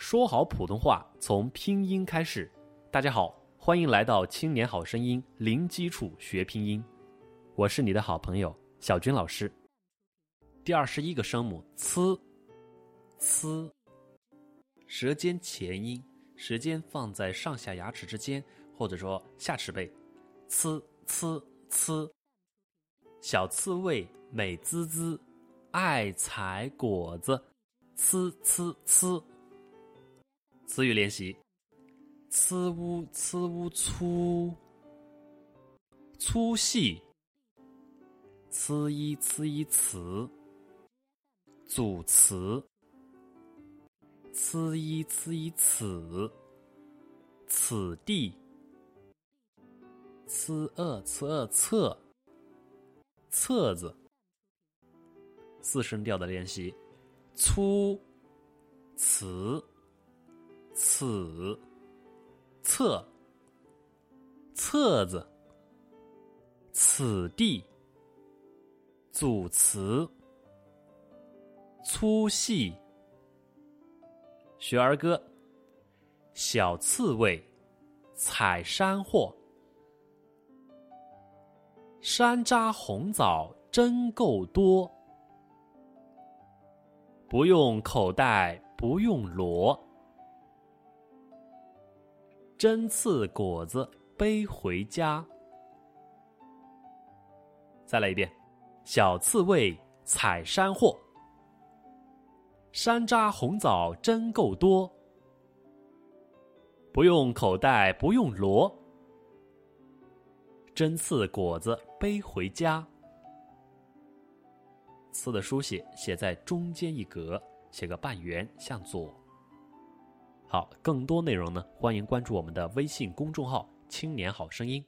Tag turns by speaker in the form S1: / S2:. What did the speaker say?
S1: 说好普通话从拼音开始。大家好，欢迎来到《青年好声音》零基础学拼音，我是你的好朋友小军老师。第二十一个声母 “c”，c，舌尖前音，舌尖放在上下牙齿之间，或者说下齿背，c c c，小刺猬美滋滋，爱采果子，c c c。词语练习：呲乌呲乌粗。粗细，呲一呲一词。组词，呲一呲一此此地，呲二呲二册。册子。四声调的练习：粗词。此册册子，此地组词，粗细学儿歌。小刺猬采山货，山楂红枣真够多，不用口袋不用箩。针刺果子背回家。再来一遍，小刺猬采山货，山楂红枣真够多，不用口袋不用箩，针刺果子背回家。刺的书写写在中间一格，写个半圆向左。好，更多内容呢，欢迎关注我们的微信公众号“青年好声音”。